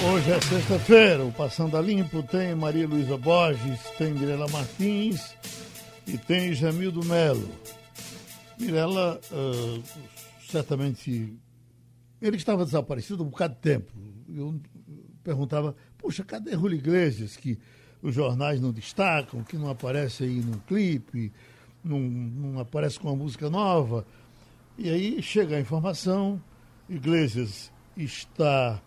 Hoje é sexta-feira, o Passando a Limpo tem Maria Luísa Borges, tem Mirela Martins e tem Jamildo Melo. Mirela, uh, certamente, ele estava desaparecido há um bocado de tempo. Eu perguntava, puxa, cadê Rui Iglesias, que os jornais não destacam, que não aparece aí no clipe, não, não aparece com uma música nova. E aí chega a informação, Iglesias está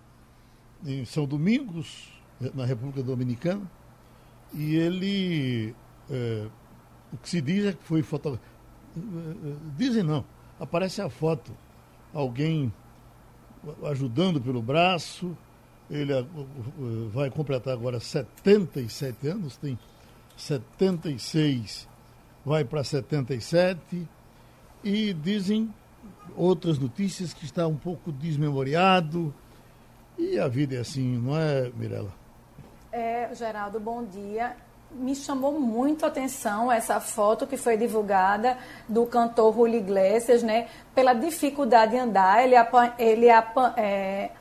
em São Domingos, na República Dominicana, e ele, é, o que se diz é que foi fotografado. Dizem não, aparece a foto, alguém ajudando pelo braço, ele vai completar agora 77 anos, tem 76, vai para 77, e dizem outras notícias que está um pouco desmemoriado, e a vida é assim, não é, Mirella? É, Geraldo, bom dia. Me chamou muito a atenção essa foto que foi divulgada do cantor Julio Iglesias, né? Pela dificuldade de andar, ele, ele é,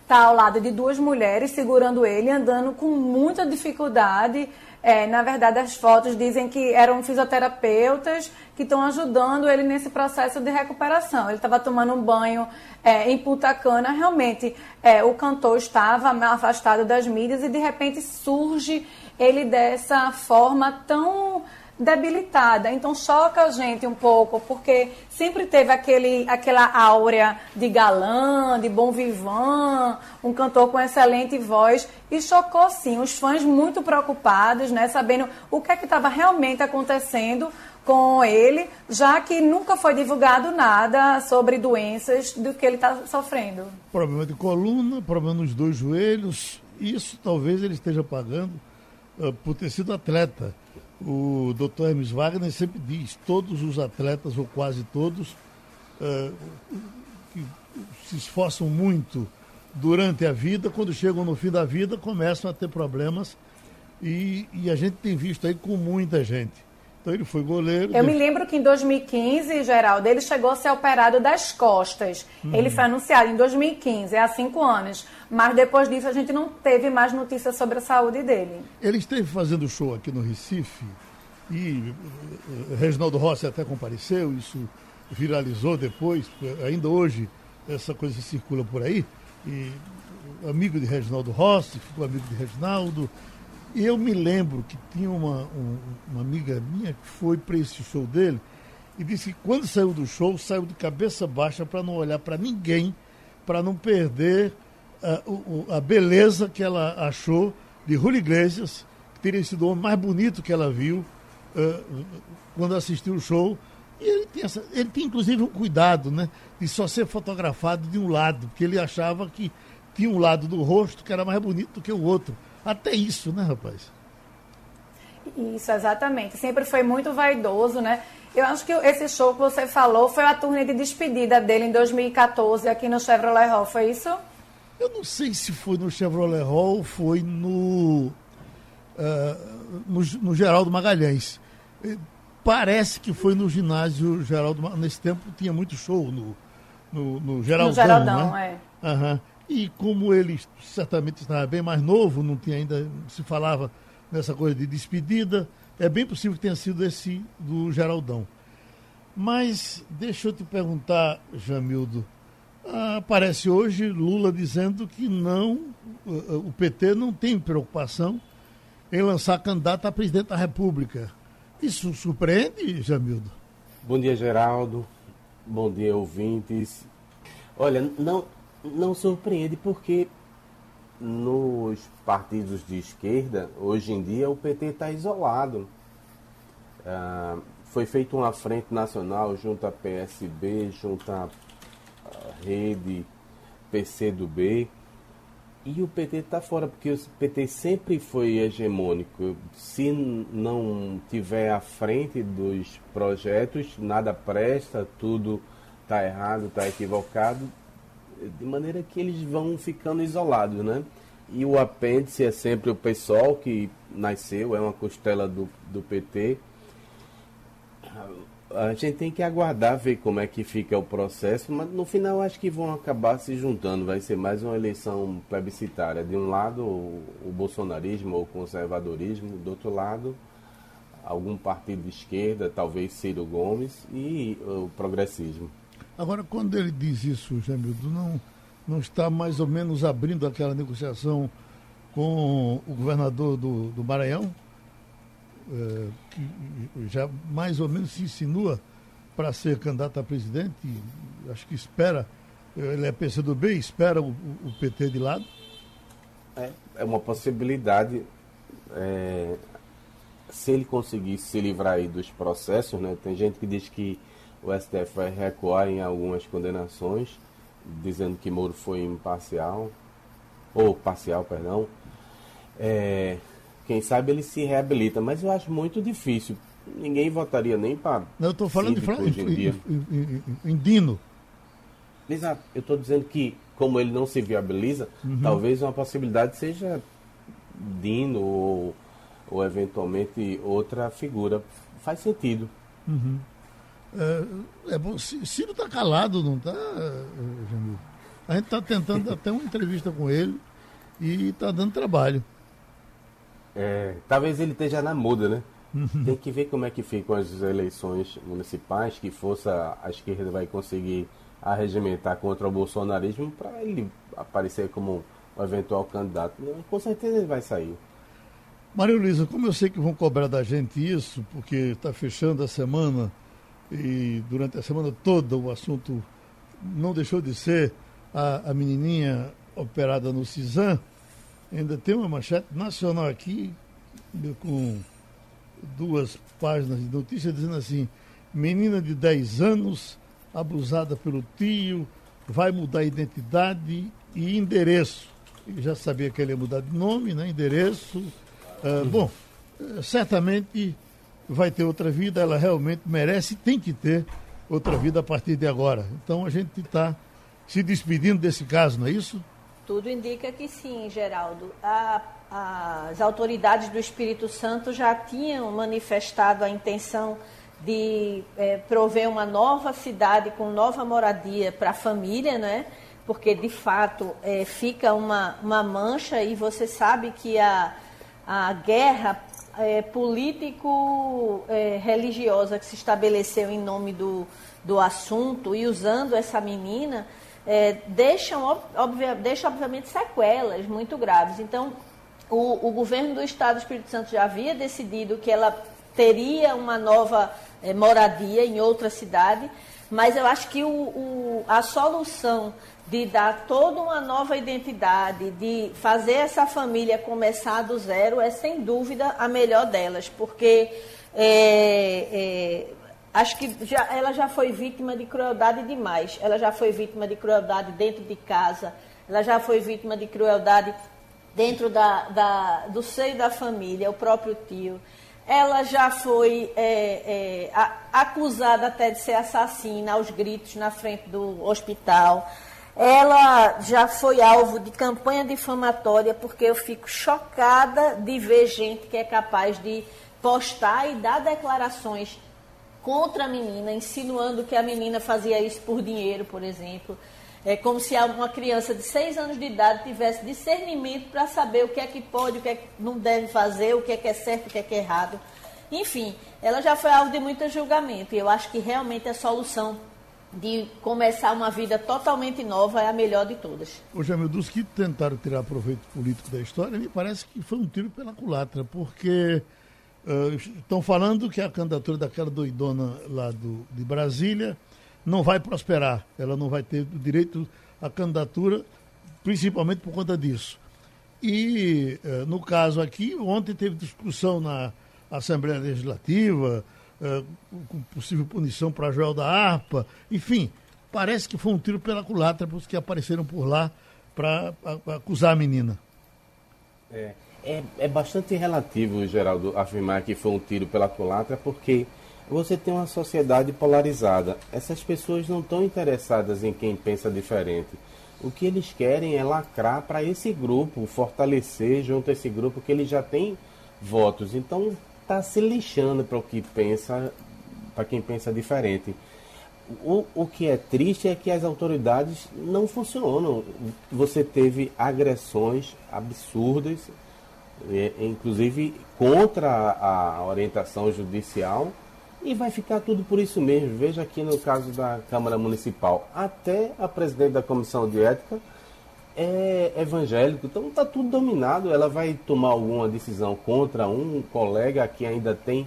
está ao lado de duas mulheres segurando ele, andando com muita dificuldade. É, na verdade, as fotos dizem que eram fisioterapeutas que estão ajudando ele nesse processo de recuperação. Ele estava tomando um banho é, em Punta Cana. Realmente, é, o cantor estava afastado das mídias e, de repente, surge ele dessa forma tão debilitada. Então choca a gente um pouco, porque sempre teve aquele, aquela áurea de galã, de bom vivant, um cantor com excelente voz, e chocou sim os fãs muito preocupados, né, sabendo o que é que estava realmente acontecendo com ele, já que nunca foi divulgado nada sobre doenças do que ele está sofrendo. Problema de coluna, problema nos dois joelhos, isso talvez ele esteja pagando uh, por ter sido atleta o Dr. Hermes Wagner sempre diz, todos os atletas, ou quase todos, uh, que se esforçam muito durante a vida, quando chegam no fim da vida, começam a ter problemas. E, e a gente tem visto aí com muita gente. Então ele foi goleiro. Eu me lembro que em 2015, Geraldo, ele chegou a ser operado das costas. Uhum. Ele foi anunciado em 2015, é há cinco anos. Mas depois disso a gente não teve mais notícias sobre a saúde dele. Ele esteve fazendo show aqui no Recife e eh, Reginaldo Rossi até compareceu, isso viralizou depois, ainda hoje essa coisa circula por aí. E amigo de Reginaldo Rossi, ficou amigo de Reginaldo e eu me lembro que tinha uma, um, uma amiga minha que foi para esse show dele e disse que quando saiu do show, saiu de cabeça baixa para não olhar para ninguém, para não perder uh, a beleza que ela achou de Julio Iglesias, que teria sido o homem mais bonito que ela viu uh, quando assistiu o show. E ele essa, ele tem inclusive um cuidado, né? De só ser fotografado de um lado, porque ele achava que tinha um lado do rosto que era mais bonito do que o outro. Até isso, né, rapaz? Isso, exatamente. Sempre foi muito vaidoso, né? Eu acho que esse show que você falou foi a turnê de despedida dele em 2014 aqui no Chevrolet Hall, foi isso? Eu não sei se foi no Chevrolet Hall ou foi no, uh, no, no Geraldo Magalhães. Parece que foi no ginásio Geraldo Nesse tempo tinha muito show no, no, no Geraldão. No Geraldão, né? é. Uhum. E como ele certamente estava bem mais novo, não tinha ainda, se falava nessa coisa de despedida, é bem possível que tenha sido esse do Geraldão. Mas deixa eu te perguntar, Jamildo, aparece hoje Lula dizendo que não, o PT não tem preocupação em lançar candidato a presidente da República. Isso surpreende, Jamildo? Bom dia, Geraldo. Bom dia, ouvintes. Olha, não, não surpreende porque nos partidos de esquerda, hoje em dia, o PT está isolado. Ah, foi feita uma frente nacional junto à PSB, junto à rede PCdoB, e o PT está fora, porque o PT sempre foi hegemônico. Se não tiver à frente dos projetos, nada presta, tudo está errado, está equivocado, de maneira que eles vão ficando isolados, né? E o apêndice é sempre o pessoal que nasceu, é uma costela do, do PT. a gente tem que aguardar ver como é que fica o processo, mas no final acho que vão acabar se juntando. Vai ser mais uma eleição plebiscitária. De um lado o, o bolsonarismo ou o conservadorismo, do outro lado algum partido de esquerda, talvez Ciro Gomes, e o progressismo. Agora, quando ele diz isso, Jamildo, não, não está mais ou menos abrindo aquela negociação com o governador do, do Maranhão, é, que já mais ou menos se insinua para ser candidato a presidente, acho que espera, ele é PCdoB, espera o, o PT de lado? É, é uma possibilidade. É, se ele conseguir se livrar aí dos processos, né, tem gente que diz que o STF vai recuar em algumas condenações, dizendo que Moro foi imparcial, ou parcial, perdão. É, quem sabe ele se reabilita, mas eu acho muito difícil. Ninguém votaria nem para. Não, eu estou falando de hoje em, dia. Em, em, em, Dino. Exato. Eu estou dizendo que, como ele não se viabiliza, uhum. talvez uma possibilidade seja Dino ou, ou eventualmente outra figura. Faz sentido. Uhum. É, é bom, Ciro está calado, não está, Jamil? A gente está tentando até uma entrevista com ele e está dando trabalho. É, talvez ele esteja na muda, né? Uhum. Tem que ver como é que ficam as eleições municipais, que força a esquerda vai conseguir arregimentar contra o bolsonarismo para ele aparecer como um eventual candidato. Com certeza ele vai sair. Maria Luísa, como eu sei que vão cobrar da gente isso, porque está fechando a semana e durante a semana toda o assunto não deixou de ser a, a menininha operada no CISAM, ainda tem uma manchete nacional aqui com duas páginas de notícia dizendo assim, menina de 10 anos abusada pelo tio, vai mudar identidade e endereço. Eu já sabia que ele ia mudar de nome, né? endereço. Uh, bom, certamente vai ter outra vida, ela realmente merece e tem que ter outra vida a partir de agora. Então a gente está se despedindo desse caso, não é isso? Tudo indica que sim, Geraldo. A, as autoridades do Espírito Santo já tinham manifestado a intenção de é, prover uma nova cidade com nova moradia para a família, né? Porque de fato é, fica uma, uma mancha e você sabe que a, a guerra é, político-religiosa é, que se estabeleceu em nome do, do assunto e usando essa menina, é, deixam, obvia, deixa, obviamente, sequelas muito graves. Então, o, o, governo do Estado do Espírito Santo já havia decidido que ela teria uma nova é, moradia em outra cidade, mas eu acho que o, o, a solução de dar toda uma nova identidade, de fazer essa família começar do zero, é sem dúvida a melhor delas, porque é, é, acho que já, ela já foi vítima de crueldade demais. Ela já foi vítima de crueldade dentro de casa, ela já foi vítima de crueldade dentro da, da do seio da família, o próprio tio. Ela já foi é, é, acusada até de ser assassina aos gritos na frente do hospital. Ela já foi alvo de campanha difamatória porque eu fico chocada de ver gente que é capaz de postar e dar declarações contra a menina, insinuando que a menina fazia isso por dinheiro, por exemplo. É como se uma criança de 6 anos de idade tivesse discernimento para saber o que é que pode, o que é que não deve fazer, o que é que é certo, o que é que é errado. Enfim, ela já foi alvo de muito julgamento e eu acho que realmente a solução de começar uma vida totalmente nova é a melhor de todas. Ô Jamil, dos que tentaram tirar proveito político da história, me parece que foi um tiro pela culatra, porque uh, estão falando que a candidatura daquela doidona lá do, de Brasília não vai prosperar, ela não vai ter direito à candidatura, principalmente por conta disso. E, uh, no caso aqui, ontem teve discussão na Assembleia Legislativa, uh, com possível punição para Joel da Harpa, enfim, parece que foi um tiro pela culatra para os que apareceram por lá para acusar a menina. É, é, é, bastante relativo, Geraldo, afirmar que foi um tiro pela culatra, porque você tem uma sociedade polarizada. Essas pessoas não estão interessadas em quem pensa diferente. O que eles querem é lacrar para esse grupo, fortalecer junto a esse grupo que ele já tem votos. Então, está se lixando para o que pensa para quem pensa diferente. O, o que é triste é que as autoridades não funcionam. Você teve agressões absurdas, é, inclusive contra a orientação judicial, e vai ficar tudo por isso mesmo. Veja aqui no caso da Câmara Municipal, até a presidente da Comissão de Ética é evangélico, então está tudo dominado. Ela vai tomar alguma decisão contra um colega que ainda tem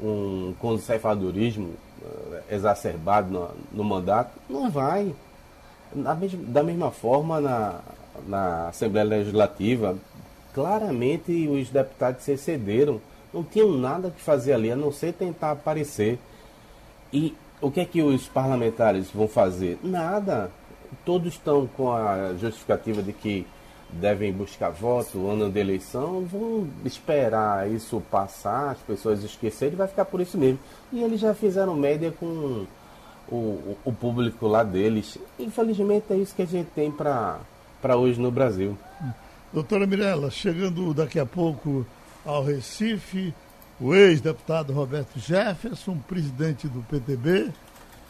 um conservadorismo uh, exacerbado no, no, mandato? Não vai. da mesma forma, na, na Assembleia Legislativa, claramente os deputados se excederam. Não tinham nada que fazer ali, a não ser tentar aparecer. E o que é que os parlamentares vão fazer? Nada todos estão com a justificativa de que devem buscar voto, ano de eleição, vão esperar isso passar, as pessoas esquecerem, vai ficar por isso mesmo. E eles já fizeram média com o, o público lá deles. Infelizmente é isso que a gente tem para hoje no Brasil. Doutora Mirella, chegando daqui a pouco ao Recife, o ex-deputado Roberto Jefferson, presidente do PTB,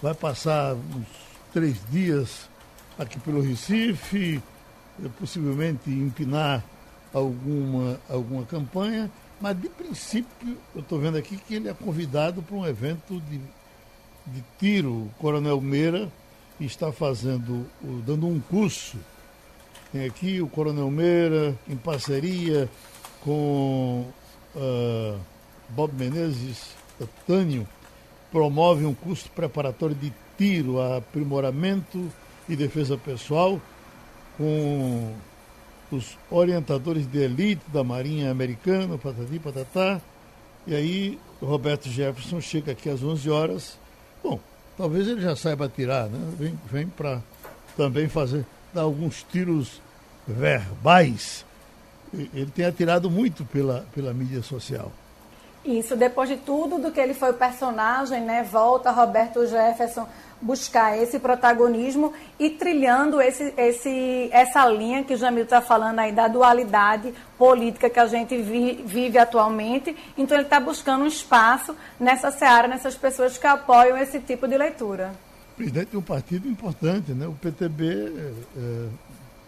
vai passar uns três dias aqui pelo Recife, eh, possivelmente empinar alguma, alguma campanha, mas de princípio eu estou vendo aqui que ele é convidado para um evento de, de tiro. O Coronel Meira está fazendo, dando um curso. Tem aqui o Coronel Meira, em parceria com uh, Bob Menezes, Tânio, promove um curso preparatório de tiro, aprimoramento e defesa pessoal, com os orientadores de elite da Marinha Americana, patati patatá. E aí Roberto Jefferson chega aqui às 11 horas. Bom, talvez ele já saiba atirar, né? Vem, vem para também fazer, dar alguns tiros verbais. Ele tem atirado muito pela, pela mídia social. Isso, depois de tudo do que ele foi o personagem, né? Volta Roberto Jefferson buscar esse protagonismo e trilhando esse, esse, essa linha que o Jamil está falando aí da dualidade política que a gente vi, vive atualmente. Então ele está buscando um espaço nessa seara, nessas pessoas que apoiam esse tipo de leitura. Presidente de um partido importante, né? O PTB, é, é,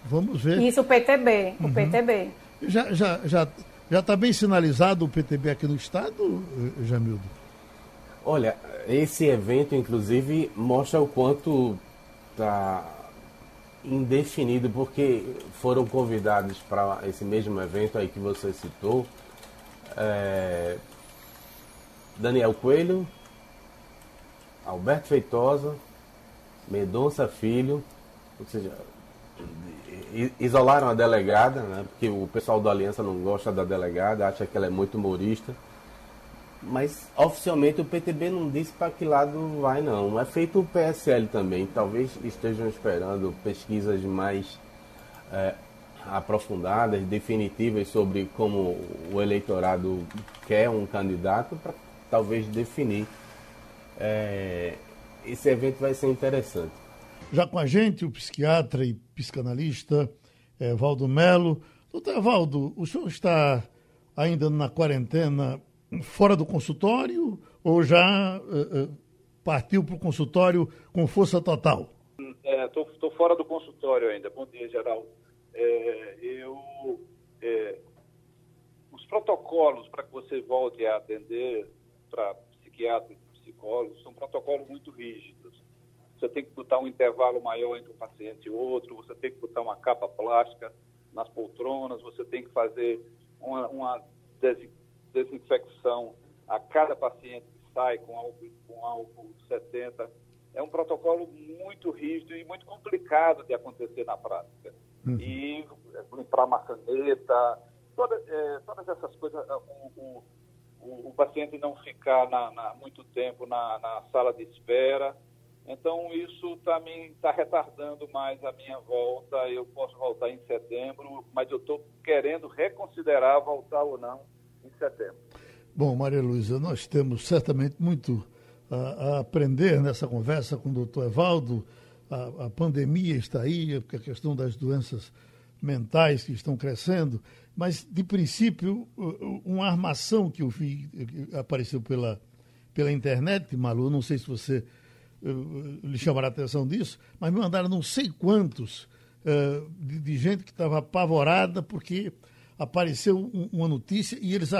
vamos ver. Isso, o PTB, uhum. o PTB. Já já já já está bem sinalizado o PTB aqui no estado, Jamildo? Olha, esse evento, inclusive, mostra o quanto está indefinido, porque foram convidados para esse mesmo evento aí que você citou. É, Daniel Coelho, Alberto Feitosa, Mendonça Filho, ou seja, isolaram a delegada, né, porque o pessoal da Aliança não gosta da delegada, acha que ela é muito humorista. Mas oficialmente o PTB não disse para que lado vai, não. É feito o PSL também. Talvez estejam esperando pesquisas mais é, aprofundadas, definitivas sobre como o eleitorado quer um candidato para talvez definir. É, esse evento vai ser interessante. Já com a gente, o psiquiatra e psicanalista Evaldo Melo. Doutor Evaldo, o senhor está ainda na quarentena fora do consultório ou já uh, uh, partiu para o consultório com força total? Estou é, fora do consultório ainda. Bom dia, Geraldo. É, eu, é, os protocolos para que você volte a atender para psiquiatras e psicólogos são protocolos muito rígidos. Você tem que botar um intervalo maior entre um paciente e outro, você tem que botar uma capa plástica nas poltronas, você tem que fazer uma, uma desinfecção a cada paciente que sai com álcool, com álcool 70. É um protocolo muito rígido e muito complicado de acontecer na prática. Uhum. E limpar maçaneta, toda, é, todas essas coisas, o, o, o paciente não ficar na, na, muito tempo na, na sala de espera. Então, isso está retardando mais a minha volta. Eu posso voltar em setembro, mas eu estou querendo reconsiderar voltar ou não em setembro. Bom, Maria Luísa, nós temos certamente muito a, a, aprender nessa conversa com o doutor Evaldo. A, a pandemia está aí, a questão das doenças mentais que estão crescendo, mas, de princípio, uma armação que eu vi, que apareceu pela, pela internet, Malu, não sei se você lhe chamará a atenção disso, mas me mandaram não sei quantos uh, de, de, gente que estava apavorada porque apareceu um, uma notícia e eles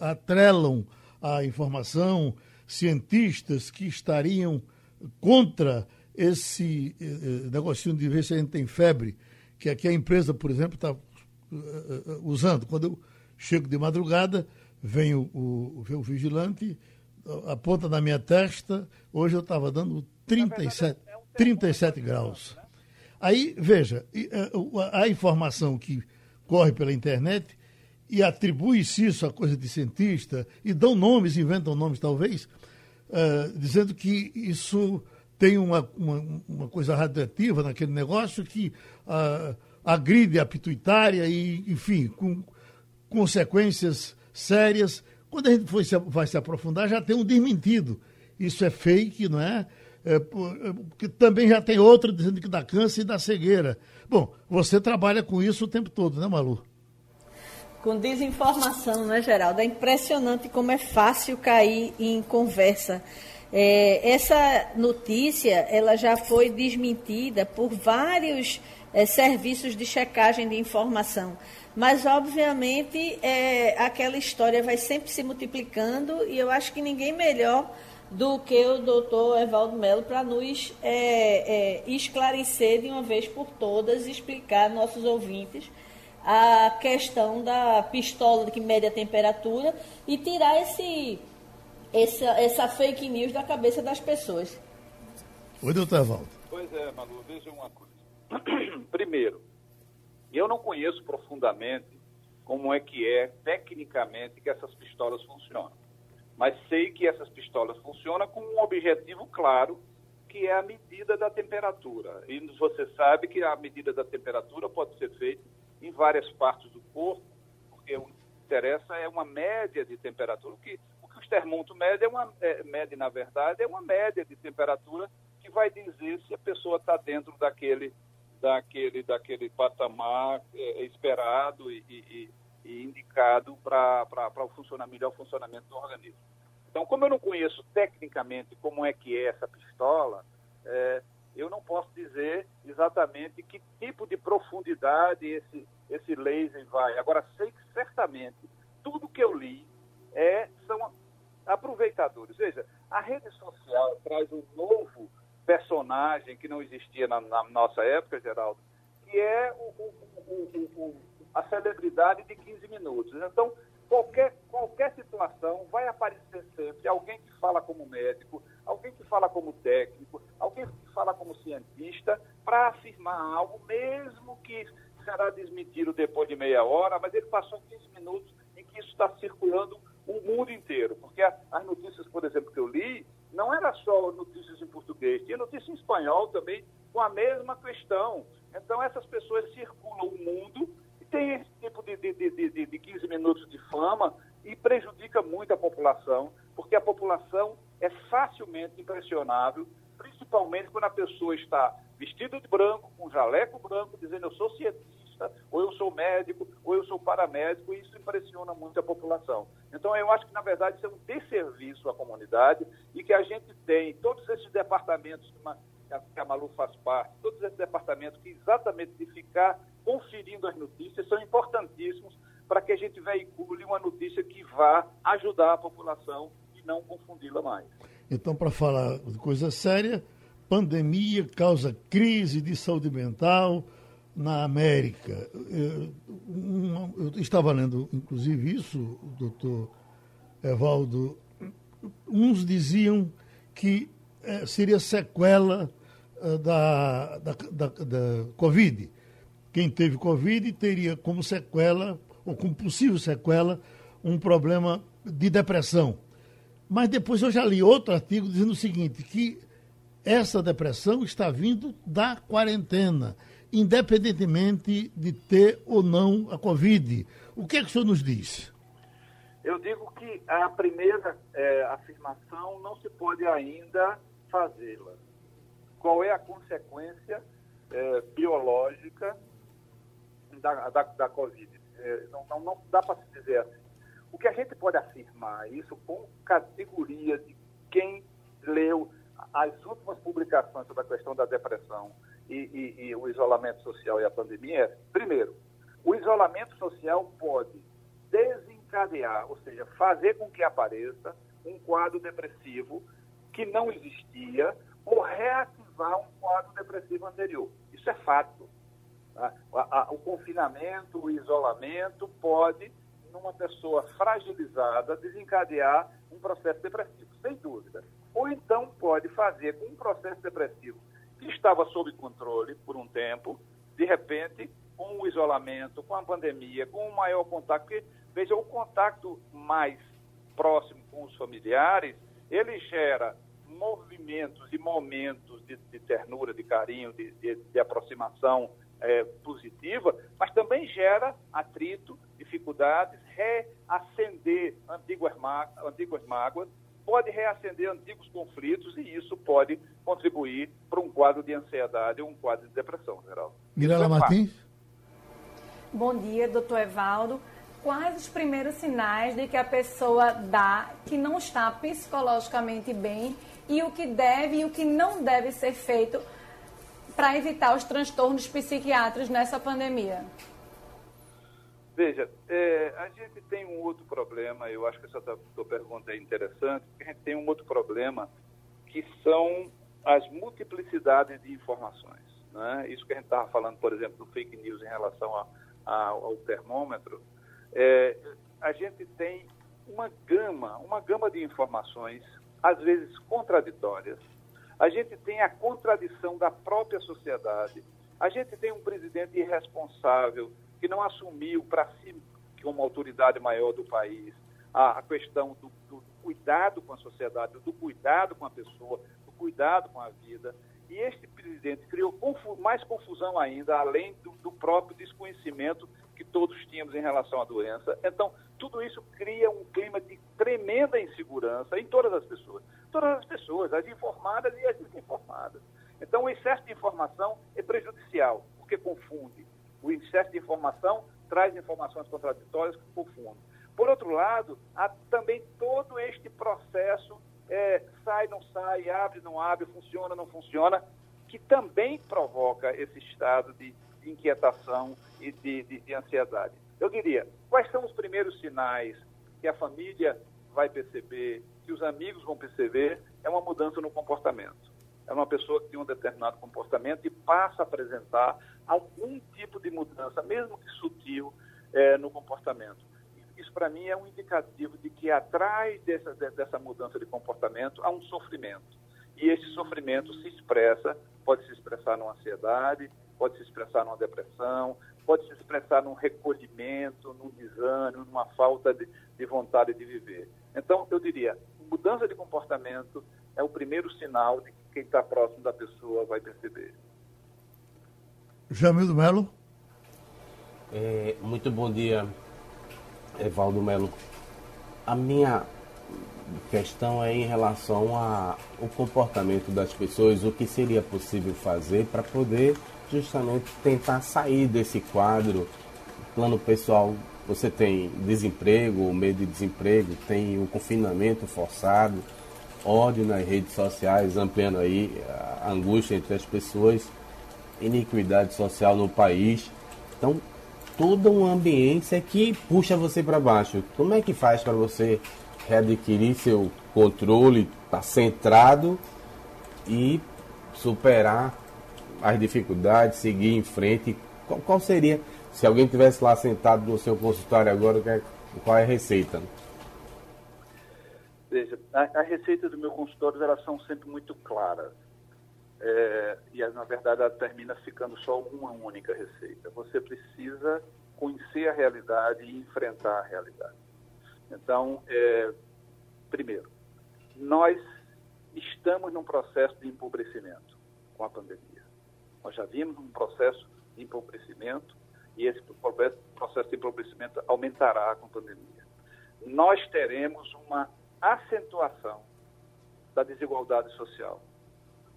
atrelam a informação cientistas que estariam contra esse uh, negocinho de ver se a gente tem febre, que aqui a empresa, por exemplo, está usando. Quando eu chego de madrugada, vem o, o, o vigilante, a ponta da minha testa, hoje eu estava dando 37, 37 graus. Aí, veja, é, a informação que corre pela internet e atribui-se isso a coisa de cientista, e dão nomes, inventam nomes talvez, uh, dizendo que isso tem uma, uma, uma, coisa radioativa naquele negócio que uh, agride a pituitária e, enfim, com consequências sérias. Quando a gente se, vai se aprofundar, já tem um desmentido. Isso é fake, não é? é, que também já tem outro dizendo que dá câncer e dá cegueira. Bom, você trabalha com isso o tempo todo, né, Malu? Com desinformação, né, Geraldo? É impressionante como é fácil cair em conversa. É, essa notícia ela já foi desmentida por vários é, serviços de checagem de informação. Mas, obviamente, é, aquela história vai sempre se multiplicando e eu acho que ninguém melhor do que o doutor Evaldo Melo para nos é, é, esclarecer de uma vez por todas, explicar aos nossos ouvintes a questão da pistola que mede a temperatura e tirar esse, essa, essa fake news da cabeça das pessoas. Oi, doutor Evaldo. Pois é, Malu, veja uma coisa. Primeiro, eu não conheço profundamente como é que é tecnicamente que essas pistolas funcionam. Mas sei que essas pistolas funcionam com um objetivo claro, que é a medida da temperatura. E você sabe que a medida da temperatura pode ser feita em várias partes do corpo, porque o que interessa é uma média de temperatura. O que, o que os é uma, é, mede, na verdade, é uma média de temperatura que vai dizer se a pessoa está dentro daquele daquele, daquele patamar é, esperado e, e, e indicado para o funcionamento, melhor funcionamento do organismo. Então, como eu não conheço tecnicamente como é que é essa pistola, é, eu não posso dizer exatamente que tipo de profundidade esse, esse laser vai. Agora, sei que certamente tudo que eu li é, são aproveitadores. Veja, a rede social traz um novo personagem que não existia na, na nossa época, Geraldo, que é o, o, o, a celebridade de 15 minutos. Então, qualquer, qualquer situação vai aparecer sempre alguém que fala como médico, alguém que fala como técnico, alguém que fala como cientista, para afirmar algo, mesmo que será desmentido depois de meia hora, mas ele passou 15 minutos em que isso está circulando o mundo inteiro. Porque as notícias, por exemplo, que eu li, não era só notícias em português, tinha notícia em espanhol também com a mesma questão. Então, essas pessoas circulam o mundo e tem esse tipo de, de, de, de 15 minutos de fama e prejudica muito a população, porque a população é facilmente impressionável, principalmente quando a pessoa está vestida de branco, com jaleco branco, dizendo eu sou cientista ou eu sou médico, ou eu sou paramédico, e isso impressiona muito a população. Então, eu acho que, na verdade, isso é um desserviço à comunidade e que a gente tem todos esses departamentos que a Malu faz parte, todos esses departamentos que exatamente de ficar conferindo as notícias são importantíssimos para que a gente veicule uma notícia que vá ajudar a população e não confundi-la mais. Então, para falar de coisa séria, pandemia causa crise de saúde mental, na América. Eu, eu estava lendo, inclusive, isso, doutor Evaldo. Uns diziam que é, seria sequela é, da, da, da, da Covid. Quem teve Covid teria como sequela, ou como possível sequela, um problema de depressão. Mas depois eu já li outro artigo dizendo o seguinte, que essa depressão está vindo da quarentena independentemente de ter ou não a Covid. O que é que o senhor nos diz? Eu digo que a primeira é, afirmação não se pode ainda fazê-la. Qual é a consequência é, biológica da, da, da Covid? É, não, não, não, dá para se dizer assim. O que a gente pode afirmar, isso com categoria de quem leu as últimas publicações sobre a questão da depressão e, e, e o isolamento social e a pandemia, é, primeiro, o isolamento social pode desencadear, ou seja, fazer com que apareça um quadro depressivo que não existia ou reativar um quadro depressivo anterior. Isso é fato. Tá? O confinamento, o isolamento pode, numa pessoa fragilizada, desencadear um processo depressivo, sem dúvida. Ou então pode fazer com um processo depressivo que estava sob controle por um tempo, de repente, com o isolamento, com a pandemia, com o maior contato, porque, veja, o contato mais próximo com os familiares, ele gera movimentos e momentos de, de ternura, de carinho, de, de, de aproximação é, positiva, mas também gera atrito, dificuldades, reacender antigas, antigas mágoas, pode reacender antigos conflitos e isso pode contribuir para um quadro de ansiedade ou um quadro de depressão, Geraldo. Mirela é Martins. Bom dia, doutor Evaldo. Quais os primeiros sinais de que a pessoa dá que não está psicologicamente bem e o que deve e o que não deve ser feito para evitar os transtornos psiquiátricos nessa pandemia? Veja, é, a gente tem um outro problema, eu acho que essa tua pergunta é interessante, porque a gente tem um outro problema que são as multiplicidades de informações. Né? Isso que a gente estava falando, por exemplo, do fake news em relação a, a, ao termômetro, é, a gente tem uma gama, uma gama de informações, às vezes contraditórias. A gente tem a contradição da própria sociedade. A gente tem um presidente irresponsável que não assumiu para si, como autoridade maior do país, a, a questão do, do, cuidado com a sociedade, do cuidado com a pessoa, do cuidado com a vida. E este presidente criou confu mais confusão ainda, além do, do próprio desconhecimento que todos tínhamos em relação à doença. Então, tudo isso cria um clima de tremenda insegurança em todas as pessoas. Todas as pessoas, as informadas e as desinformadas. Então, o excesso de informação é prejudicial, porque confunde. Excesso de informação traz informações contraditórias que confundem. Por outro lado, há também todo este processo é, sai, não sai, abre, não abre, funciona, não funciona, que também provoca esse estado de, de inquietação e de, de, de ansiedade. Eu diria, quais são os primeiros sinais que a família vai perceber, que os amigos vão perceber, é uma mudança no comportamento. É uma pessoa que tem um determinado comportamento e passa a apresentar algum tipo de mudança, mesmo que sutil, é, no comportamento. Isso, para mim, é um indicativo de que atrás dessa, dessa mudança de comportamento há um sofrimento. E esse sofrimento se expressa, pode se expressar numa ansiedade, pode se expressar numa depressão, pode se expressar num recolhimento, num desânimo, numa falta de, de vontade de viver. Então, eu diria, mudança de comportamento é o primeiro sinal de que quem está próximo da pessoa vai perceber. Jamildo Melo. É, muito bom dia, Evaldo Melo. A minha questão é em relação ao comportamento das pessoas, o que seria possível fazer para poder justamente tentar sair desse quadro. Plano pessoal, você tem desemprego, medo de desemprego, tem o confinamento forçado, ódio nas redes sociais, ampliando aí a angústia entre as pessoas, iniquidade social no país. Então, toda uma ambiência que puxa você para baixo. Como é que faz para você readquirir seu controle, estar tá centrado e superar as dificuldades, seguir em frente? Qual, qual seria, se alguém tivesse lá sentado no seu consultório agora, é, qual é a receita? Veja, a, a receita do meu consultório elas são sempre muito claras. É, e na verdade ela termina ficando só uma única receita. Você precisa conhecer a realidade e enfrentar a realidade. Então, é, primeiro, nós estamos num processo de empobrecimento com a pandemia. Nós já vimos um processo de empobrecimento e esse processo de empobrecimento aumentará com a pandemia. Nós teremos uma acentuação da desigualdade social.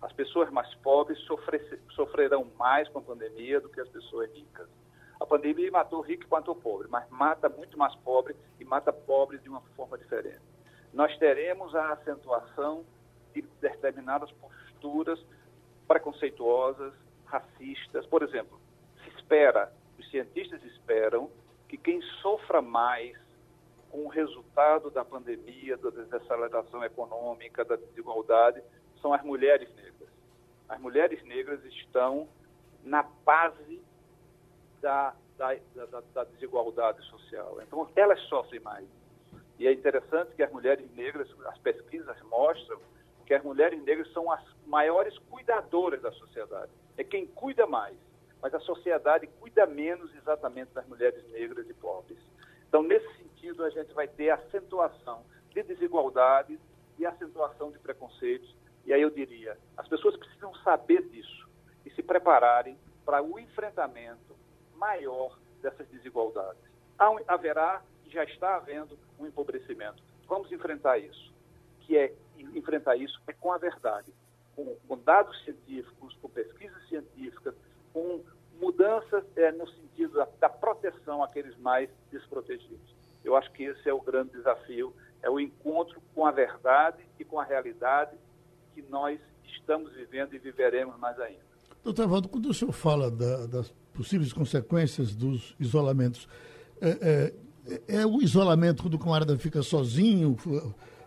As pessoas mais pobres sofrer, sofrerão mais com a pandemia do que as pessoas ricas. A pandemia matou rico e matou pobre, mas mata muito mais pobre e mata pobre de uma forma diferente. Nós teremos a acentuação de determinadas posturas preconceituosas, racistas. Por exemplo, se espera, os cientistas esperam que quem sofra mais com o resultado da pandemia, da desaceleração econômica, da desigualdade, são as mulheres negras. As mulheres negras estão na base da, da, da, da desigualdade social. Então, elas sofrem mais. E é interessante que as mulheres negras, as pesquisas mostram que as mulheres negras são as maiores cuidadoras da sociedade. É quem cuida mais. Mas a sociedade cuida menos exatamente das mulheres negras e pobres. Então, nesse sentido, a gente vai ter acentuação de desigualdades e acentuação de preconceitos. E aí eu diria, as pessoas precisam saber disso e se prepararem para o enfrentamento maior dessas desigualdades. Haverá, já está havendo, um empobrecimento. Vamos enfrentar isso, que é enfrentar isso é com a verdade, com, com dados científicos, com pesquisas científicas, com mudanças é, no sentido da, da proteção àqueles mais desprotegidos. Eu acho que esse é o grande desafio, é o encontro com a verdade e com a realidade que nós estamos vivendo e viveremos mais ainda. Doutor Evaldo, quando o senhor fala da, das possíveis consequências dos isolamentos, é, é, é o isolamento quando o camarada fica sozinho,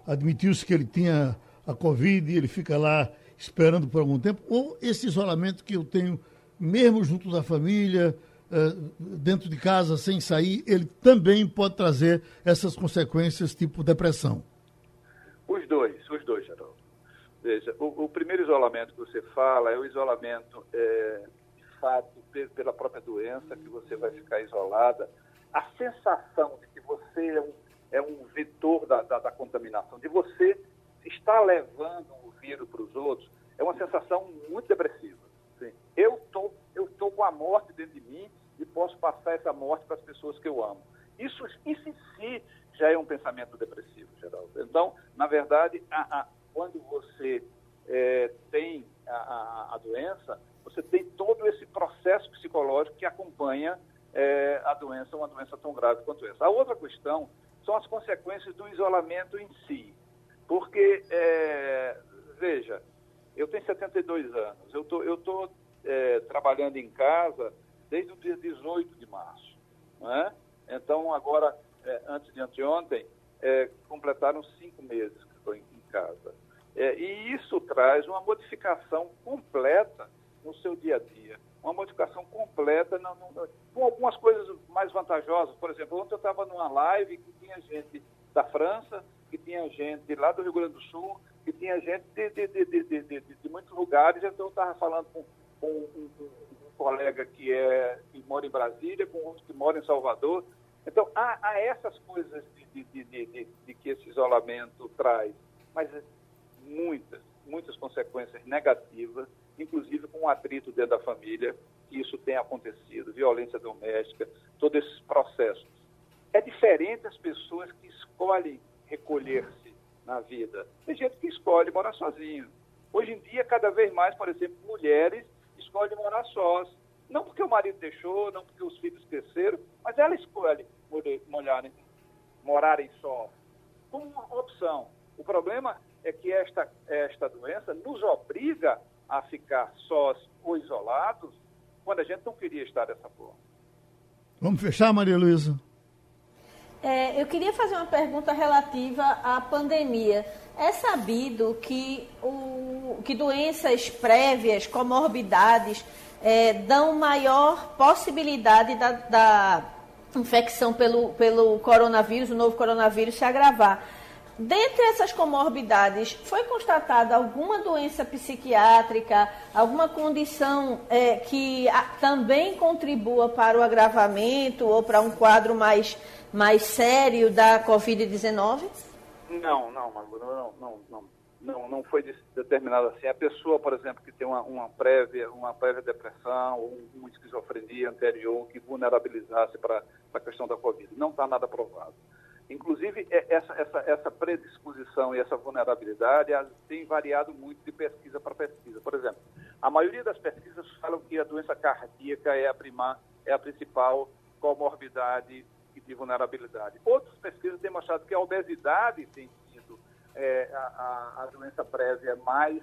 admitiu-se que ele tinha a Covid e ele fica lá esperando por algum tempo, ou esse isolamento que eu tenho mesmo junto da família, eh, dentro de casa, sem sair, ele também pode trazer essas consequências tipo depressão? Os dois. O, o primeiro isolamento que você fala é o isolamento, é, de fato, pela própria doença, que você vai ficar isolada. A sensação de que você é um, é um vetor da, da, da contaminação, de você estar levando o vírus para os outros, é uma sensação muito depressiva. Assim, eu tô, tô com a morte dentro de mim e posso passar essa morte para as pessoas que eu amo. Isso, isso em si já é um pensamento depressivo, Geraldo. Então, na verdade, a, a, quando você é, tem a, a, doença, você tem todo esse processo psicológico que acompanha é, a doença, uma doença tão grave quanto essa. A outra questão são as consequências do isolamento em si. Porque, é, veja, eu tenho 72 anos, eu tô, estou tô, é, trabalhando em casa desde o dia 18 de março. Né? Então, agora, é, antes de anteontem, é, completaram cinco meses que estou em, em casa. É, e isso traz uma modificação completa no seu dia a dia. Uma modificação completa com algumas coisas mais vantajosas. Por exemplo, ontem eu estava numa live que tinha gente da França, que tinha gente lá do Rio Grande do Sul, que tinha gente de, de, de, de, de, muitos lugares. Então, eu estava falando com, com um, um, um, colega que, é, que mora em Brasília, com outro que mora em Salvador. Então, há, há essas coisas de, de que esse isolamento traz, mas muitas, muitas consequências negativas, inclusive com o atrito dentro da família, que isso tem acontecido, violência doméstica, todos esses processos. É diferente as pessoas que escolhem recolher-se na vida. Tem gente que escolhe morar sozinho. Hoje em dia, cada vez mais, por exemplo, mulheres escolhem morar sós. Não porque o marido deixou, não porque os filhos cresceram, mas ela escolhe molharem, morarem só. Como uma opção. O problema é que esta, esta doença nos obriga a ficar sós ou isolados quando a gente não queria estar dessa forma. Vamos fechar, Maria Luísa? É, eu queria fazer uma pergunta relativa à pandemia. É sabido que, o, que doenças prévias, comorbidades, é, dão maior possibilidade da, da infecção pelo, pelo coronavírus, o novo coronavírus, se agravar. Dentre essas comorbidades, foi constatada alguma doença psiquiátrica, alguma condição é, que a, também contribua para o agravamento ou para um quadro mais mais sério da Covid-19? Não, não, Malu, não, não, não, não, não foi determinado assim. A pessoa, por exemplo, que tem uma, uma prévia, uma prévia depressão ou uma esquizofrenia anterior que vulnerabilizasse para a questão da Covid, não está nada provado. Inclusive, é, essa, essa, essa predisposição e essa vulnerabilidade tem variado muito de pesquisa para pesquisa. Por exemplo, a maioria das pesquisas falam que a doença cardíaca é a, prima, é a principal comorbidade de vulnerabilidade. Outras pesquisas têm mostrado que a obesidade tem sido é, a, a, doença prévia mais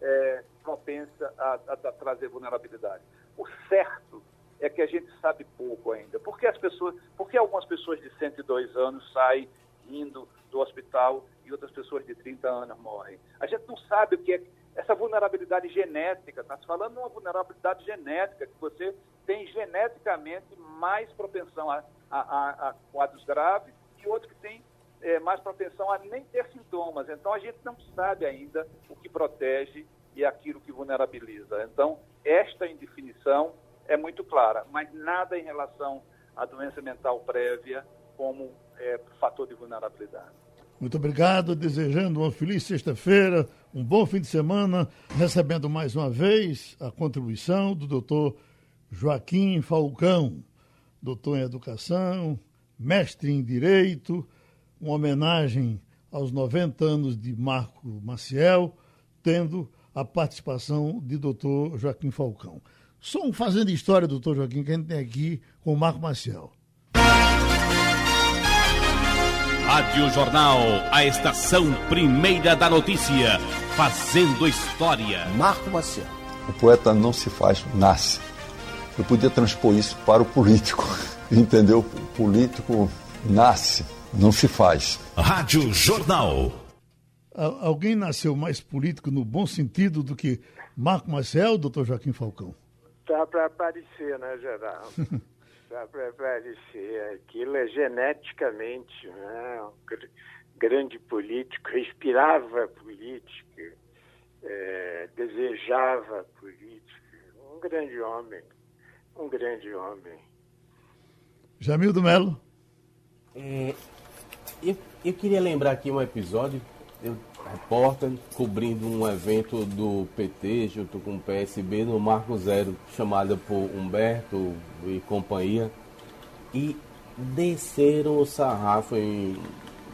é, propensa a, a, a trazer vulnerabilidade. O certo é que a gente sabe pouco ainda. Por que as pessoas, por que algumas pessoas de 102 anos saem indo do hospital e outras pessoas de 30 anos morrem? A gente não sabe o que é essa vulnerabilidade genética. Está se falando de uma vulnerabilidade genética, que você tem geneticamente mais propensão a, a, a, a quadros graves e outros que têm é, mais propensão a nem ter sintomas. Então, a gente não sabe ainda o que protege e aquilo que vulnerabiliza. Então, esta indefinição é muito clara, mas nada em relação à doença mental prévia como é, fator de vulnerabilidade. Muito obrigado, desejando uma feliz sexta-feira, um bom fim de semana, recebendo mais uma vez a contribuição do doutor Joaquim Falcão, doutor em Educação, mestre em Direito, uma homenagem aos 90 anos de Marco Maciel, tendo a participação de doutor Joaquim Falcão. Só um fazendo história, doutor Joaquim, que a gente tem aqui com o Marco Maciel. Rádio Jornal, a estação primeira da notícia, fazendo história. Marco Maciel. O poeta não se faz, nasce. Eu podia transpor isso para o político, entendeu? O político nasce, não se faz. Rádio Jornal. Alguém nasceu mais político no bom sentido do que Marco Maciel, doutor Joaquim Falcão? Tá para aparecer, né, Geraldo? Dá para aparecer. Aquilo é geneticamente, né? um grande político, respirava política, é, desejava política. Um grande homem, um grande homem. Jamildo Melo. É, eu, eu queria lembrar aqui um episódio, eu, repórter, cobrindo um evento do PT junto com o PSB no Marco Zero, chamado por Humberto e companhia, e desceram o sarrafo em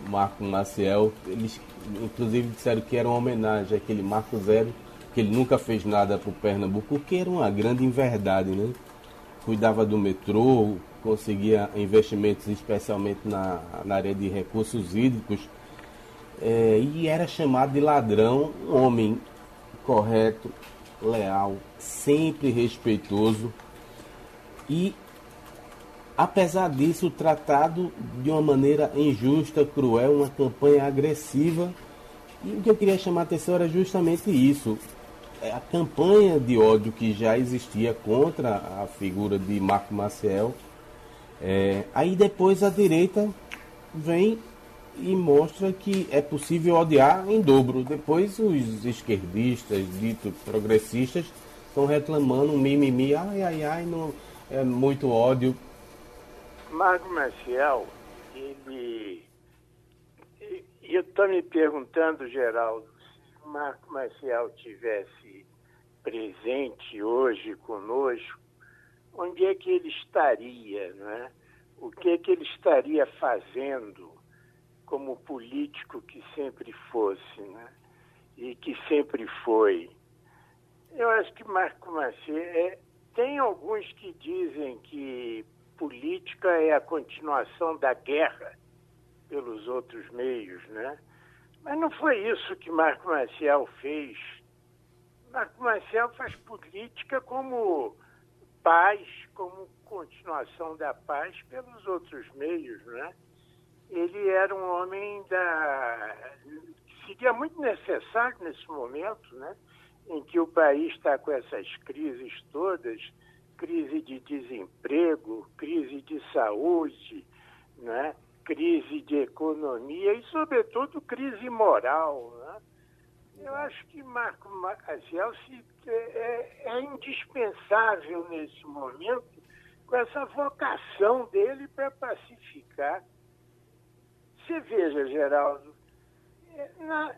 Marco Maciel. Eles, inclusive, disseram que era uma homenagem àquele Marco Zero, que ele nunca fez nada para o Pernambuco, que era uma grande inverdade, né? Cuidava do metrô, conseguia investimentos especialmente na, na área de recursos hídricos, é, e era chamado de ladrão, um homem correto, leal, sempre respeitoso e apesar disso tratado de uma maneira injusta, cruel, uma campanha agressiva. E o que eu queria chamar a atenção era justamente isso. É a campanha de ódio que já existia contra a figura de Marco Maciel. É, aí depois a direita vem e mostra que é possível odiar em dobro. Depois os esquerdistas, ditos progressistas, estão reclamando um mimimi, ai, ai, ai, não, é muito ódio. Marco Maciel, ele. Eu estou me perguntando, Geraldo, se Marco Maciel tivesse presente hoje conosco, onde é que ele estaria, né? O que é que ele estaria fazendo como político que sempre fosse, né? E que sempre foi. Eu acho que Marco Maciel é, tem alguns que dizem que política é a continuação da guerra pelos outros meios, né? Mas não foi isso que Marco Maciel fez. Marco Maciel faz política como paz, como continuação da paz pelos outros meios, né? Ele era um homem da seria muito necessário nesse momento, né? Em que o país está com essas crises todas, crise de desemprego, crise de saúde, né? crise de economia e, sobretudo, crise moral. Né? Eu acho que Marco é, é, é indispensável nesse momento com essa vocação dele para pacificar. Você veja, Geraldo, é, na,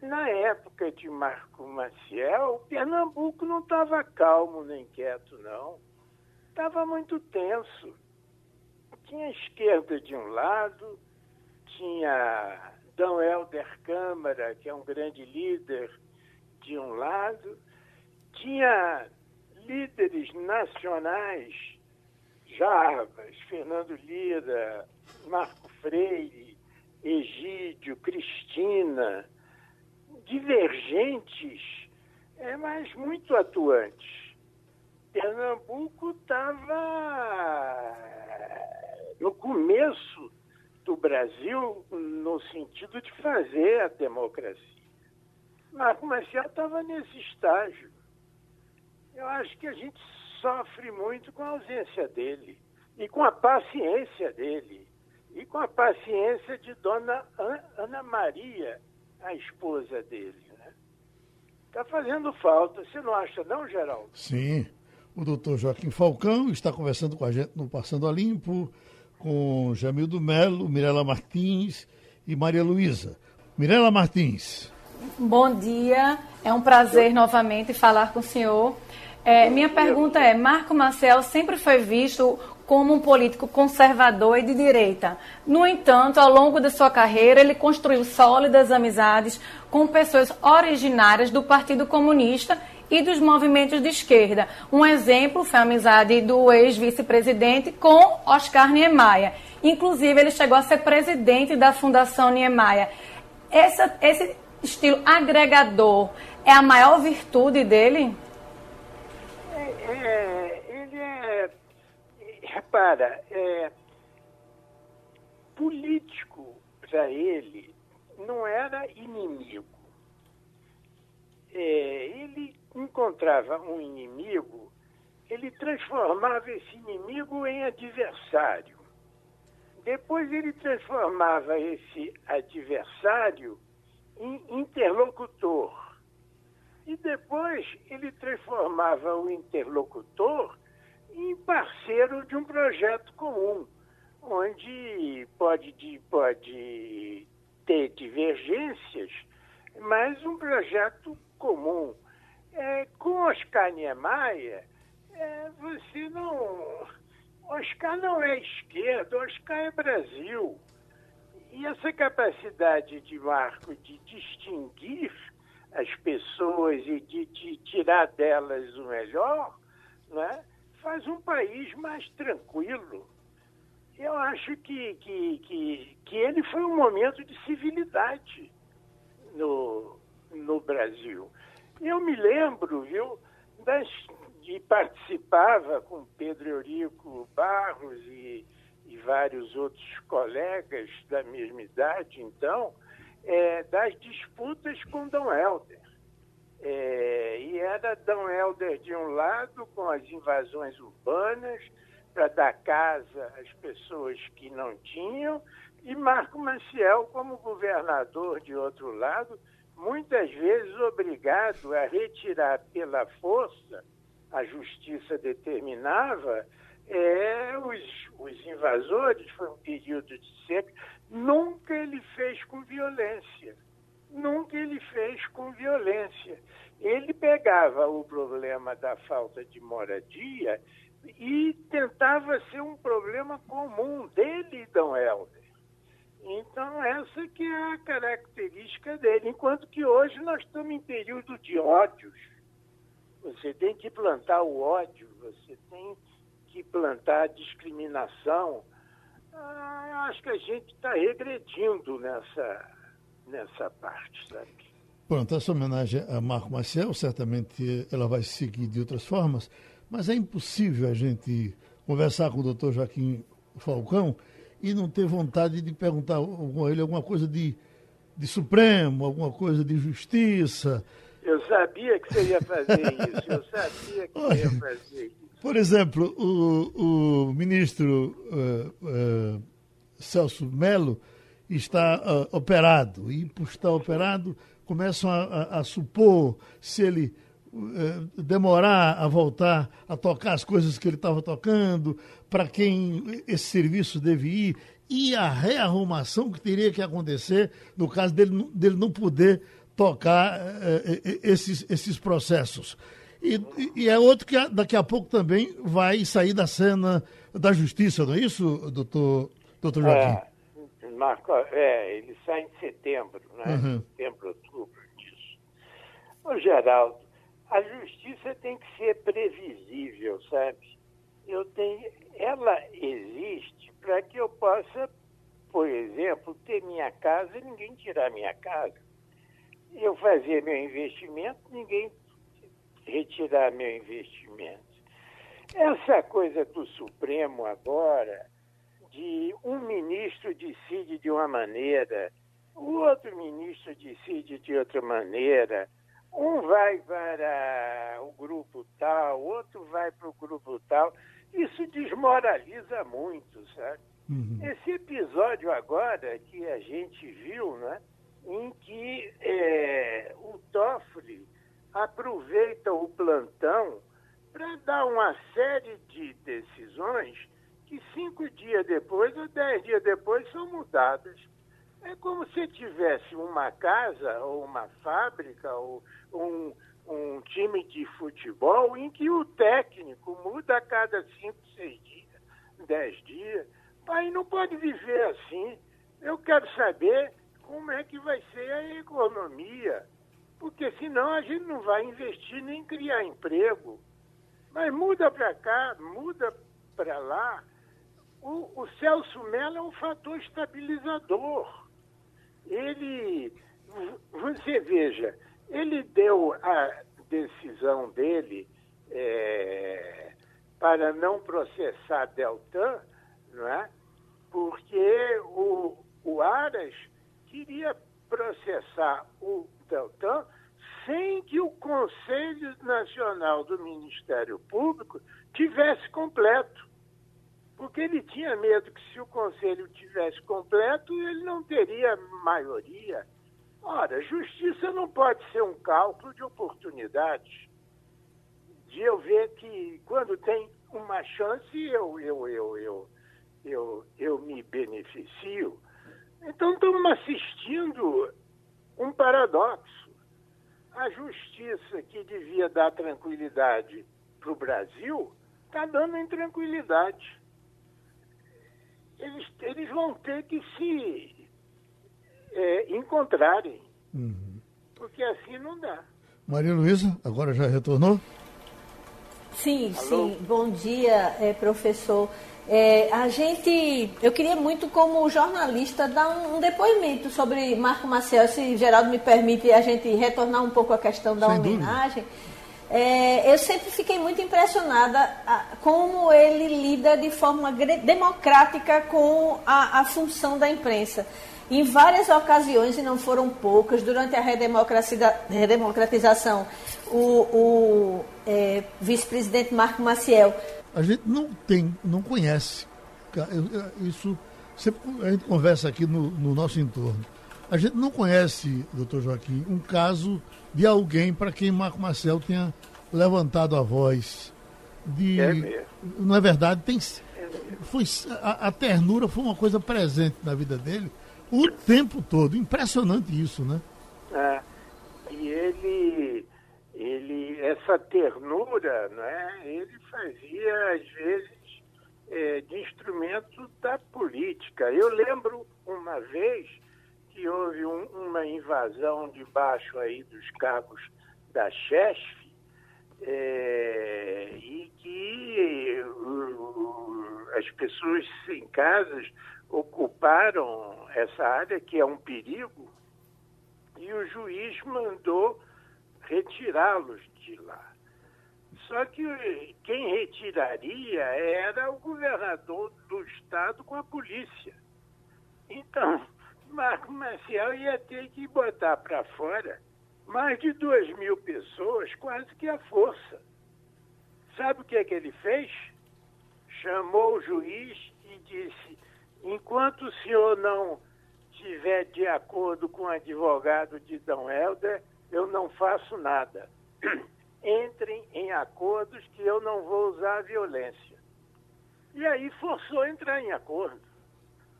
na época de Marco Maciel, Pernambuco não estava calmo nem quieto, não. Estava muito tenso. Tinha esquerda de um lado, tinha D. Helder Câmara, que é um grande líder, de um lado, tinha líderes nacionais Jarbas, Fernando Lira, Marco Freire, Egídio, Cristina, divergentes, é, mas muito atuantes. Pernambuco estava no começo do Brasil no sentido de fazer a democracia. Marco Marcial estava nesse estágio. Eu acho que a gente sofre muito com a ausência dele e com a paciência dele e com a paciência de Dona Ana Maria, a esposa dele. Está né? fazendo falta, você não acha não, Geraldo? Sim. O doutor Joaquim Falcão está conversando com a gente no Passando a Limpo, com Jamildo Melo, Mirela Martins e Maria Luísa. Mirela Martins. Bom dia, é um prazer novamente falar com o senhor. É, minha pergunta é: Marco Marcel sempre foi visto como um político conservador e de direita. No entanto, ao longo de sua carreira, ele construiu sólidas amizades com pessoas originárias do Partido Comunista e dos movimentos de esquerda. Um exemplo foi a amizade do ex-vice-presidente com Oscar Niemeyer. Inclusive, ele chegou a ser presidente da Fundação Niemeyer. Essa, esse estilo agregador é a maior virtude dele? É, ele é. Repara, é, político para ele não era inimigo. É, ele encontrava um inimigo, ele transformava esse inimigo em adversário. Depois ele transformava esse adversário em interlocutor. E depois ele transformava o interlocutor em parceiro de um projeto comum, onde pode, pode ter divergências, mas um projeto comum. É, com Oscar Niemeyer, é, você não. Oscar não é esquerda, Oscar é Brasil. E essa capacidade de Marco de distinguir as pessoas e de, de tirar delas o melhor, né, faz um país mais tranquilo. Eu acho que, que, que, que ele foi um momento de civilidade no, no Brasil. Eu me lembro, viu, das, e participava com Pedro Eurico Barros e, e vários outros colegas da mesma idade, então, é, das disputas com Dom Helder. É, e era Dom Helder de um lado, com as invasões urbanas, para dar casa às pessoas que não tinham, e Marco Maciel como governador de outro lado, muitas vezes obrigado a retirar pela força, a justiça determinava, é, os, os invasores, foi um período de seca, nunca ele fez com violência. Nunca ele fez com violência. Ele pegava o problema da falta de moradia e tentava ser um problema comum dele e Dom Helder. Então, essa que é a característica dele. Enquanto que hoje nós estamos em período de ódios. Você tem que plantar o ódio, você tem que plantar a discriminação. Ah, acho que a gente está regredindo nessa, nessa parte, sabe? Pronto, essa homenagem a Marco Maciel, certamente ela vai seguir de outras formas, mas é impossível a gente conversar com o doutor Joaquim Falcão e não ter vontade de perguntar a ele alguma coisa de, de Supremo, alguma coisa de justiça. Eu sabia que você ia fazer isso, eu sabia que você ia fazer isso. Por exemplo, o, o ministro uh, uh, Celso Melo está uh, operado, e por estar operado, começam a, a, a supor se ele demorar a voltar a tocar as coisas que ele estava tocando, para quem esse serviço deve ir, e a rearrumação que teria que acontecer no caso dele, dele não poder tocar esses, esses processos. E, e, é outro que daqui a pouco também vai sair da cena da justiça, não é isso, doutor, doutor Joaquim? É, Marco, é, ele sai em setembro, né? Uhum. Setembro. Ô, Geraldo, a justiça tem que ser previsível, sabe? eu tenho, ela existe para que eu possa, por exemplo, ter minha casa e ninguém tirar minha casa. Eu fazer meu investimento, ninguém retirar meu investimento. Essa coisa do Supremo agora, de um ministro decide de uma maneira, o outro ministro decide de outra maneira, um vai para o grupo tal, outro vai para o grupo tal. Isso desmoraliza muito, sabe? Uhum. Esse episódio agora que a gente viu, né, em que é, o Toffoli aproveita o plantão para dar uma série de decisões que cinco dias depois ou dez dias depois são mudadas. É como se tivesse uma casa ou uma fábrica ou um, um time de futebol em que o técnico muda a cada cinco, seis dias, dez dias. Pai, não pode viver assim. Eu quero saber como é que vai ser a economia, porque senão a gente não vai investir nem criar emprego. Mas muda para cá, muda para lá. O, o Celso Mello é um fator estabilizador ele, você veja, ele deu a decisão dele é, para não processar Deltan, não é? porque o, o Aras queria processar o Deltan sem que o Conselho Nacional do Ministério Público tivesse completo porque ele tinha medo que se o conselho tivesse completo, ele não teria maioria. Ora, justiça não pode ser um cálculo de oportunidades. De eu ver que quando tem uma chance, eu, eu, eu, eu, eu, eu me beneficio. Então estamos assistindo um paradoxo. A justiça que devia dar tranquilidade para o Brasil está dando intranquilidade eles, eles vão ter que se é, encontrarem. Uhum. Porque assim não dá. Maria Luísa, agora já retornou? Sim, Alô? sim. Bom dia, é, professor. É, a gente, eu queria muito, como jornalista, dar um, um, depoimento sobre Marco Maciel, se Geraldo me permite a gente retornar um pouco à questão da Sem homenagem. Dúvida. É, eu sempre fiquei muito impressionada a, como ele lida de forma democrática com a, a, função da imprensa. Em várias ocasiões, e não foram poucas, durante a redemocratização, o, o é, vice-presidente Marco Maciel. A gente não tem, não conhece. Isso sempre a gente conversa aqui no, no nosso entorno. A gente não conhece, doutor Joaquim, um caso de alguém para quem Marco Marcel tenha levantado a voz. De, é mesmo. Não é verdade? Tem, é foi, a, a, ternura foi uma coisa presente na vida dele o tempo todo. Impressionante isso, né? É, e ele, ele, essa ternura, né, ele fazia, às vezes, é, de instrumento da política. Eu lembro uma vez que houve um, uma invasão debaixo aí dos cabos da Chesf é, e que uh, as pessoas em casas ocuparam essa área que é um perigo e o juiz mandou retirá-los de lá. Só que quem retiraria era o governador do estado com a polícia. Então, Marco Maciel ia ter que botar para fora mais de duas mil pessoas, quase que à força. Sabe o que é que ele fez? Chamou o juiz e disse: enquanto o senhor não estiver de acordo com o advogado de D. Helder, eu não faço nada. Entrem em acordos que eu não vou usar a violência. E aí forçou a entrar em acordo.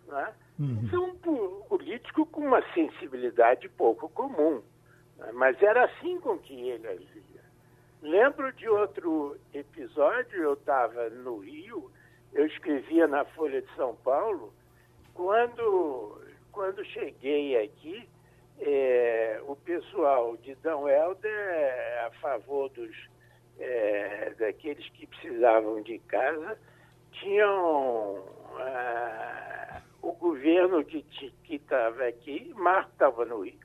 Né? Uhum. é um político com uma sensibilidade pouco comum. Né? Mas era assim com que ele agia. Lembro de outro episódio, eu estava no Rio, eu escrevia na Folha de São Paulo, quando, quando cheguei aqui, é, o pessoal de Dão Helder, a favor dos é, daqueles que precisavam de casa, tinham ah, o governo que estava aqui, Marco estava no Rio,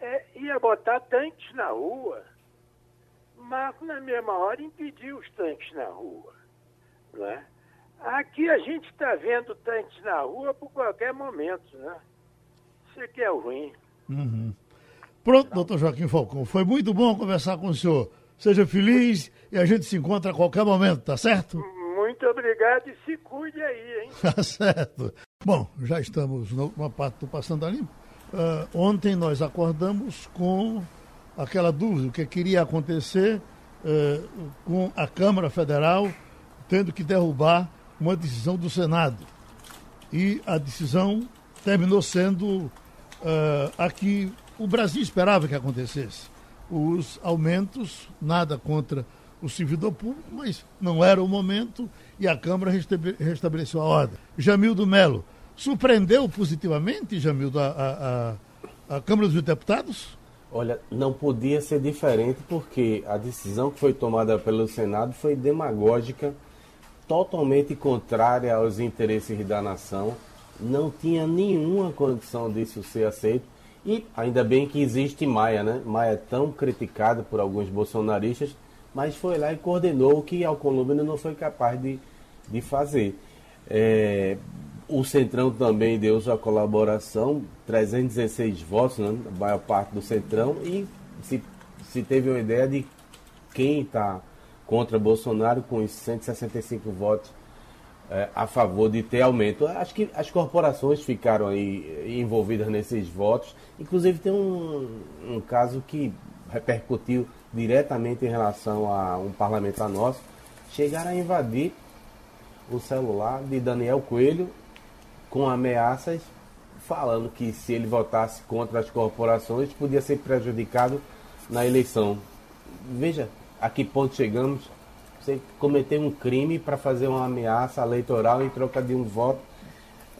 é, ia botar tanques na rua. Marco, na mesma hora, impediu os tanques na rua. Né? Aqui a gente está vendo tanques na rua por qualquer momento. Né? Isso aqui é ruim. Uhum. Pronto, doutor Joaquim Falcão. Foi muito bom conversar com o senhor. Seja feliz e a gente se encontra a qualquer momento, tá certo? Muito obrigado e se cuide aí, hein? Tá certo. Bom, já estamos numa parte do Passando a Limpo. Uh, ontem nós acordamos com aquela dúvida, o que queria acontecer uh, com a Câmara Federal tendo que derrubar uma decisão do Senado. E a decisão terminou sendo uh, a que o Brasil esperava que acontecesse. Os aumentos, nada contra o servidor público, mas não era o momento e a Câmara restabeleceu a ordem. Jamildo Melo, surpreendeu positivamente, Jamildo, a, a, a Câmara dos Deputados? Olha, não podia ser diferente porque a decisão que foi tomada pelo Senado foi demagógica, totalmente contrária aos interesses da nação, não tinha nenhuma condição disso ser aceito e ainda bem que existe Maia, né? Maia é tão criticada por alguns bolsonaristas, mas foi lá e coordenou o que Alcolumbre não foi capaz de, de fazer. É, o Centrão também deu sua colaboração, 316 votos, né? a maior parte do Centrão, e se, se teve uma ideia de quem está contra Bolsonaro com os 165 votos é, a favor de ter aumento. Acho que as corporações ficaram aí envolvidas nesses votos. Inclusive tem um, um caso que repercutiu diretamente em relação a um parlamentar nosso. Chegaram a invadir o celular de Daniel Coelho com ameaças falando que se ele votasse contra as corporações podia ser prejudicado na eleição. Veja a que ponto chegamos você cometer um crime para fazer uma ameaça eleitoral em troca de um voto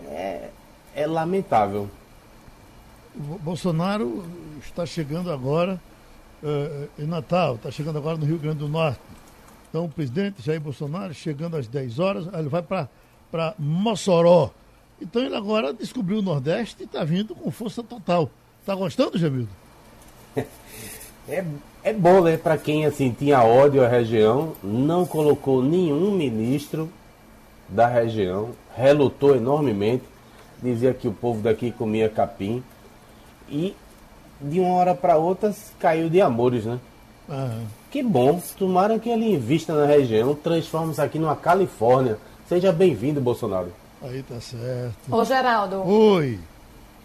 é, é lamentável. Bolsonaro está chegando agora uh, em Natal, está chegando agora no Rio Grande do Norte. Então, o presidente Jair Bolsonaro, chegando às 10 horas, ele vai para Mossoró. Então, ele agora descobriu o Nordeste e está vindo com força total. Está gostando, Jamildo? É, é bom, né, para quem assim tinha ódio à região, não colocou nenhum ministro da região, relutou enormemente, dizia que o povo daqui comia capim e de uma hora para outra caiu de amores, né? Uhum. Que bom, tomara que ele invista na região, transforme isso aqui numa Califórnia. Seja bem-vindo, Bolsonaro. Aí tá certo. Ô, Geraldo. Oi.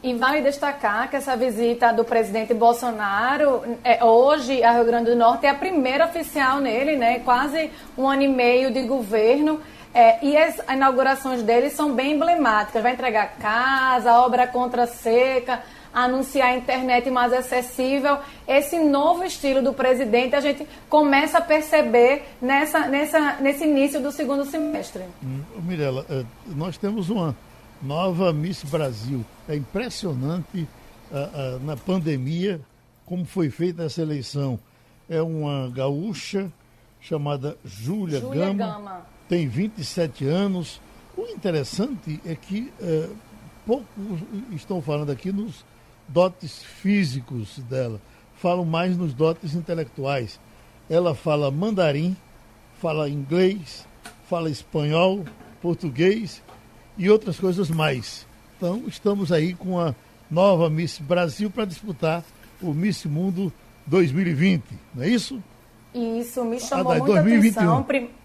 E vale destacar que essa visita do presidente Bolsonaro, é, hoje, a Rio Grande do Norte, é a primeira oficial nele, né? Quase um ano e meio de governo. É, e as inaugurações dele são bem emblemáticas. Vai entregar casa, obra contra seca, anunciar a internet mais acessível. Esse novo estilo do presidente a gente começa a perceber nessa, nessa, nesse início do segundo semestre. Hum, Mirela, é, nós temos uma nova Miss Brasil. É impressionante uh, uh, na pandemia como foi feita essa eleição. É uma gaúcha chamada Júlia Gama, Gama, tem 27 anos. O interessante é que uh, poucos estão falando aqui nos dotes físicos dela, falam mais nos dotes intelectuais. Ela fala mandarim, fala inglês, fala espanhol, português e outras coisas mais. Então, estamos aí com a nova Miss Brasil para disputar o Miss Mundo 2020, não é isso? Isso, me ah, chamou ah, muita 2021. atenção.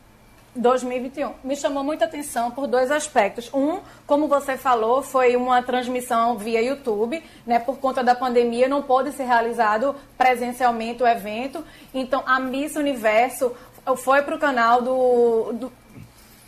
2021. Me chamou muita atenção por dois aspectos. Um, como você falou, foi uma transmissão via YouTube, né? Por conta da pandemia, não pôde ser realizado presencialmente o evento. Então, a Miss Universo foi para o canal do, do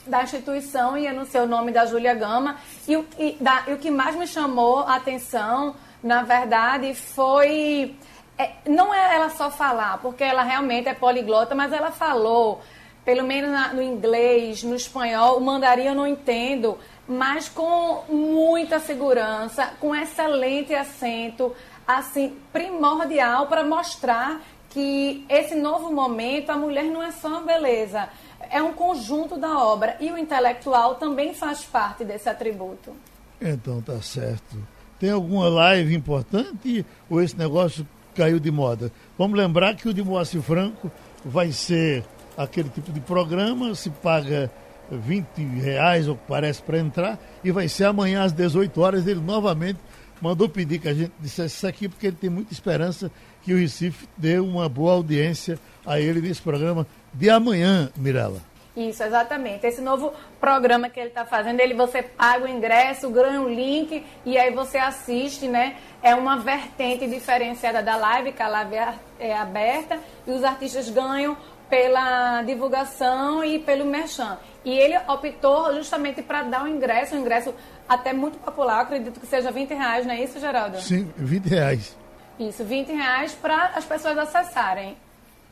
da instituição e anunciou o nome da Júlia Gama. E o, e, da, e o que mais me chamou a atenção, na verdade, foi. É, não é ela só falar, porque ela realmente é poliglota, mas ela falou, pelo menos na, no inglês, no espanhol, o mandarim eu não entendo, mas com muita segurança, com excelente acento, assim, primordial para mostrar que esse novo momento, a mulher não é só uma beleza, é um conjunto da obra e o intelectual também faz parte desse atributo. Então tá certo. Tem alguma live importante ou esse negócio caiu de moda? Vamos lembrar que o de Moacir Franco vai ser aquele tipo de programa, se paga 20 reais, ou parece, para entrar, e vai ser amanhã às 18 horas. Ele novamente mandou pedir que a gente dissesse isso aqui, porque ele tem muita esperança que o Recife dê uma boa audiência a ele nesse programa de amanhã, Mirella. Isso, exatamente. Esse novo programa que ele está fazendo, ele você paga o ingresso, ganha o link e aí você assiste, né? É uma vertente diferenciada da live, que a live é, é aberta e os artistas ganham pela divulgação e pelo merchan. E ele optou justamente para dar o ingresso, um ingresso até muito popular, acredito que seja 20 reais, não é isso, Geraldo? Sim, 20 reais. Isso, 20 reais para as pessoas acessarem.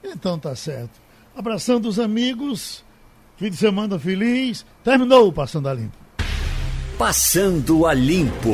Então tá certo. Abração dos amigos, fim de semana feliz. Terminou o Passando a Limpo. Passando a Limpo.